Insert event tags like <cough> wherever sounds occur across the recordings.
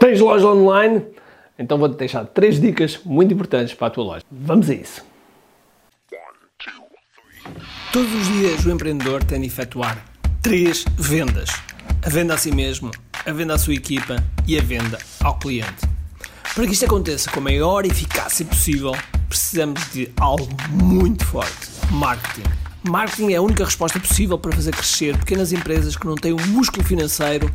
Tens loja online? Então vou-te deixar três dicas muito importantes para a tua loja. Vamos a isso. Todos os dias o empreendedor tem de efetuar três vendas: a venda a si mesmo, a venda à sua equipa e a venda ao cliente. Para que isto aconteça com a maior eficácia possível, precisamos de algo muito forte: marketing. Marketing é a única resposta possível para fazer crescer pequenas empresas que não têm o músculo financeiro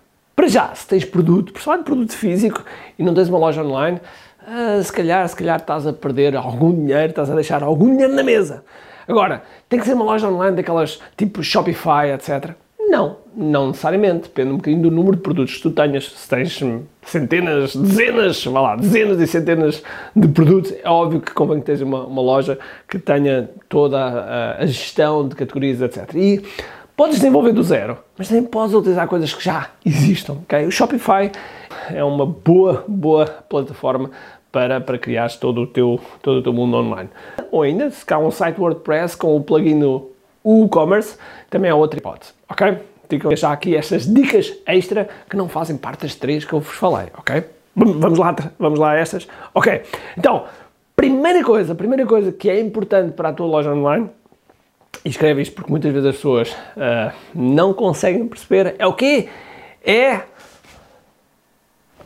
Para já, se tens produto, principalmente produto físico e não tens uma loja online, uh, se calhar, se calhar estás a perder algum dinheiro, estás a deixar algum dinheiro na mesa. Agora, tem que ser uma loja online daquelas tipo Shopify, etc. Não, não necessariamente. Depende um bocadinho do número de produtos que tu tenhas. Se tens centenas, dezenas, vá lá, dezenas e centenas de produtos, é óbvio que convém que tenhas uma, uma loja que tenha toda a, a, gestão de categorias, etc. E podes desenvolver do zero, mas também podes utilizar coisas que já existam, ok? O Shopify é uma boa, boa plataforma para, para criar todo o, teu, todo o teu mundo online. Ou ainda, se cá um site WordPress com o plugin WooCommerce, também é outra hipótese, ok? A deixar aqui estas dicas extra que não fazem parte das três que eu vos falei, ok? Vamos lá, vamos lá a estas? Ok, então, primeira coisa, primeira coisa que é importante para a tua loja online, e escreve isto porque muitas vezes as pessoas uh, não conseguem perceber, é o quê? É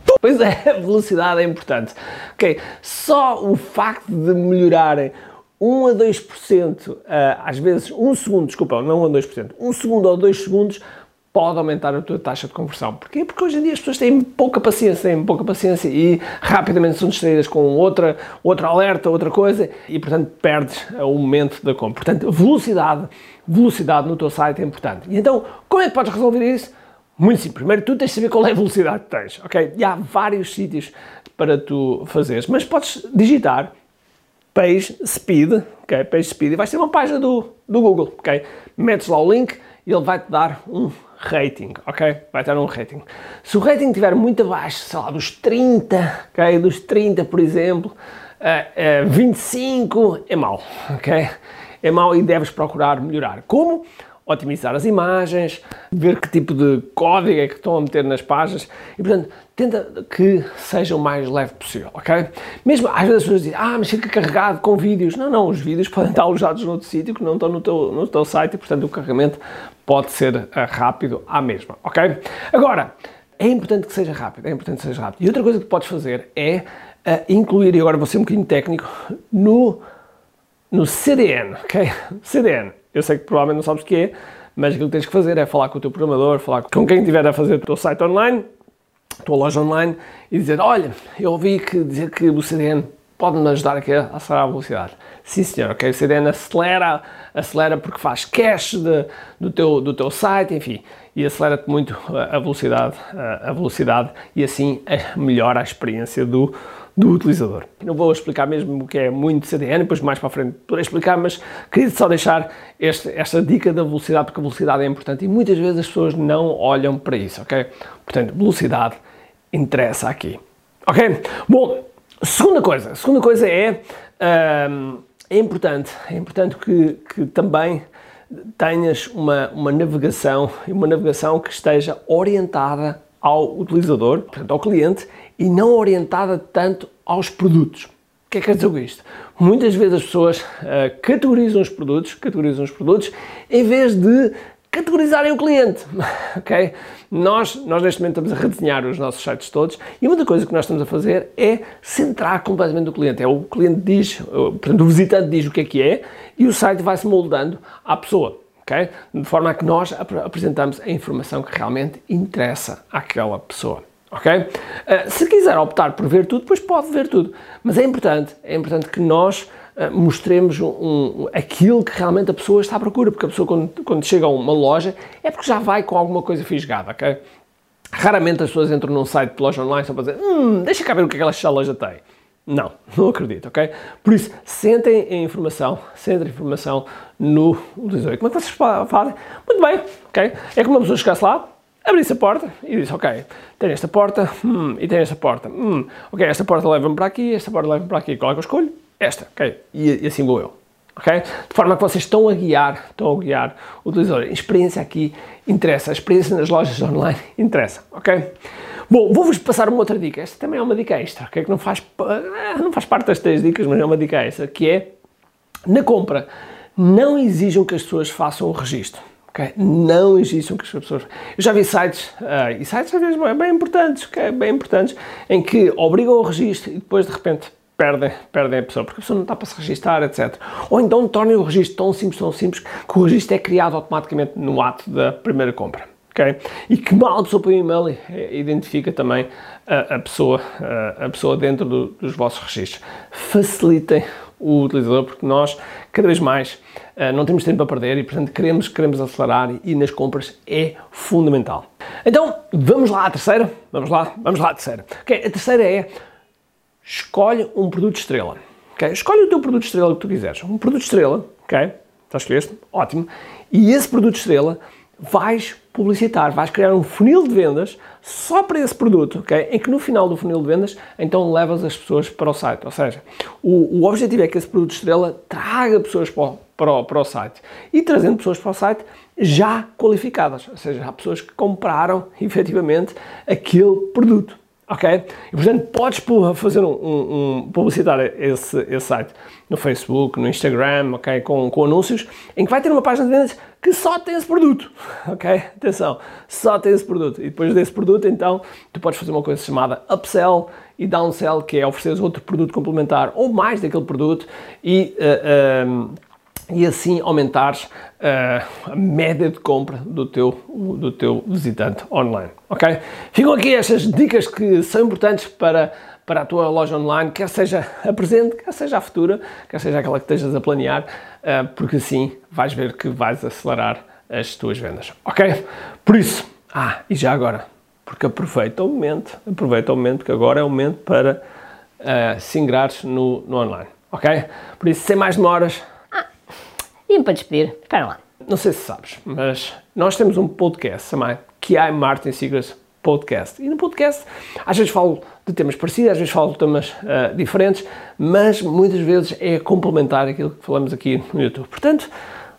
<laughs> Pois é, a velocidade é importante. Ok, só o facto de melhorarem 1 a 2%, eh, às vezes 1 segundo, desculpa, não 1 a 2%, 1 segundo ou 2 segundos pode aumentar a tua taxa de conversão. Porquê? Porque hoje em dia as pessoas têm pouca paciência, têm pouca paciência e rapidamente são distraídas com outra, outra alerta, outra coisa e, portanto, perdes o momento da compra. Portanto, velocidade, velocidade no teu site é importante. E então, como é que podes resolver isso? Muito simples. Primeiro, tu tens de saber qual é a velocidade que tens, ok? E há vários sítios para tu fazeres, mas podes digitar Page Speed, ok? Page Speed vais ter uma página do, do Google, ok? Metes lá o link e ele vai-te dar um rating, ok? Vai dar um rating. Se o rating estiver muito abaixo, sei lá, dos 30, ok? Dos 30, por exemplo, uh, uh, 25 é mau, ok? É mau e deves procurar melhorar. Como? Otimizar as imagens, ver que tipo de código é que estão a meter nas páginas e, portanto, tenta que seja o mais leve possível, ok? Mesmo às vezes as pessoas dizem, ah, mas fica carregado com vídeos. Não, não, os vídeos podem estar alojados noutro sítio que não estão no teu, no teu site e, portanto, o carregamento pode ser uh, rápido à mesma, ok? Agora, é importante que seja rápido, é importante que seja rápido. E outra coisa que podes fazer é uh, incluir, e agora vou ser um bocadinho técnico, no, no CDN, ok? <laughs> CDN eu sei que provavelmente não sabes o que é, mas aquilo que tens que fazer é falar com o teu programador, falar com quem estiver a fazer o teu site online, a tua loja online, e dizer, olha, eu ouvi que dizer que o CDN pode-me ajudar aqui a acelerar a velocidade. Sim senhor, ok, o CDN acelera, acelera porque faz cache de, do, teu, do teu site, enfim, e acelera-te muito a velocidade, a velocidade e assim melhora a experiência do, do utilizador. Não vou explicar mesmo o que é muito CDN, depois mais para a frente poderei explicar, mas queria só deixar este, esta dica da velocidade, porque a velocidade é importante e muitas vezes as pessoas não olham para isso, ok? Portanto, velocidade interessa aqui, ok? Bom, segunda coisa, segunda coisa é, hum, é importante, é importante que, que também tenhas uma, uma navegação, uma navegação que esteja orientada ao utilizador, portanto ao cliente, e não orientada tanto aos produtos. O que é que quer dizer com isto? Muitas vezes as pessoas uh, categorizam os produtos, categorizam os produtos, em vez de categorizarem o cliente, <laughs> ok? Nós, nós neste momento estamos a redesenhar os nossos sites todos e uma das coisas que nós estamos a fazer é centrar completamente o cliente. É o cliente diz, portanto o visitante diz o que é que é e o site vai se moldando à pessoa ok? De forma a que nós apresentamos a informação que realmente interessa àquela pessoa. Ok? Uh, se quiser optar por ver tudo, depois pode ver tudo. Mas é importante, é importante que nós uh, mostremos um, um, aquilo que realmente a pessoa está à procura, porque a pessoa quando, quando chega a uma loja é porque já vai com alguma coisa fisgada, ok? Raramente as pessoas entram num site de loja online só para dizer, hum, deixa cá ver o que aquela loja tem. Não, <laughs> não acredito, ok? Por isso, sentem a informação, sentem a informação no utilizador. Como é que vocês fazem? Muito bem, ok? É como uma pessoa chegasse lá, abrisse a porta e disse, ok, tem esta porta hum, e tem esta porta. Hum, ok, esta porta leva-me para aqui, esta porta leva-me para aqui. Qual é que eu escolho? Esta, ok? E, e assim vou eu. ok? De forma que vocês estão a guiar, estão a guiar o utilizador. A experiência aqui interessa, a experiência nas lojas online <laughs> interessa, ok? Bom, vou-vos passar uma outra dica. Esta também é uma dica extra, okay? que não faz, eh, não faz parte das três dicas, mas é uma dica extra, que é, na compra, não exijam que as pessoas façam o registro. Okay? Não exijam que as pessoas... Eu já vi sites, uh, e sites às vezes bem importantes, okay? bem importantes, em que obrigam o registro e depois, de repente, perdem, perdem a pessoa, porque a pessoa não está para se registrar, etc. Ou então tornem o registro tão simples, tão simples, que o registro é criado automaticamente no ato da primeira compra ok? E que mal pessoa põe o e-mail identifica também a, a pessoa, a, a, pessoa dentro do, dos vossos registros. Facilitem o utilizador, porque nós, cada vez mais, uh, não temos tempo a perder e, portanto, queremos, queremos acelerar e, e nas compras é fundamental. Então, vamos lá à terceira? Vamos lá? Vamos lá à terceira. A terceira é, escolhe um produto estrela. Escolhe o teu produto estrela que tu quiseres. Um produto estrela, ok? Já escolheste? Ótimo. E esse produto estrela vais publicitar, vais criar um funil de vendas só para esse produto, ok? Em que no final do funil de vendas, então levas as pessoas para o site. Ou seja, o, o objetivo é que esse produto estrela traga pessoas para o, para, o, para o site. E trazendo pessoas para o site já qualificadas, ou seja, há pessoas que compraram <laughs> efetivamente aquele produto ok? E portanto podes fazer um, um, um publicitar esse, esse site no Facebook, no Instagram, ok? Com, com anúncios, em que vai ter uma página de vendas que só tem esse produto, <laughs> ok? Atenção, só tem esse produto. E depois desse produto, então, tu podes fazer uma coisa chamada upsell e downsell, que é oferecer outro produto complementar ou mais daquele produto e uh, uh, e assim aumentares uh, a média de compra do teu, do teu visitante online, ok? Ficam aqui estas dicas que são importantes para, para a tua loja online, quer seja a presente, quer seja a futura, quer seja aquela que estejas a planear, uh, porque assim vais ver que vais acelerar as tuas vendas, ok? Por isso, ah, e já agora, porque aproveita o momento, aproveita o momento que agora é o momento para uh, se ingrares no, no online, ok? Por isso, sem mais demoras, e para despedir, espera lá. Não sei se sabes, mas nós temos um podcast chamado QI Martin Secrets Podcast. E no podcast, às vezes falo de temas parecidos, às vezes falo de temas uh, diferentes, mas muitas vezes é complementar aquilo que falamos aqui no YouTube. Portanto,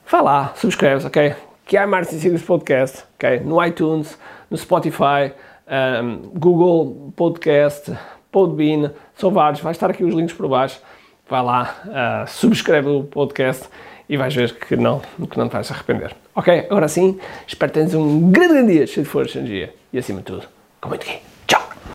vai lá, subscreves, ok? QI Martin Secrets Podcast, ok? No iTunes, no Spotify, um, Google Podcast, Podbean, são vários, vai estar aqui os links por baixo. Vai lá, uh, subscreve o podcast e vais ver que não, que não te vais arrepender. Ok? Agora sim, espero que tenhas um grande dia cheio de força, energia e acima de tudo, com muito.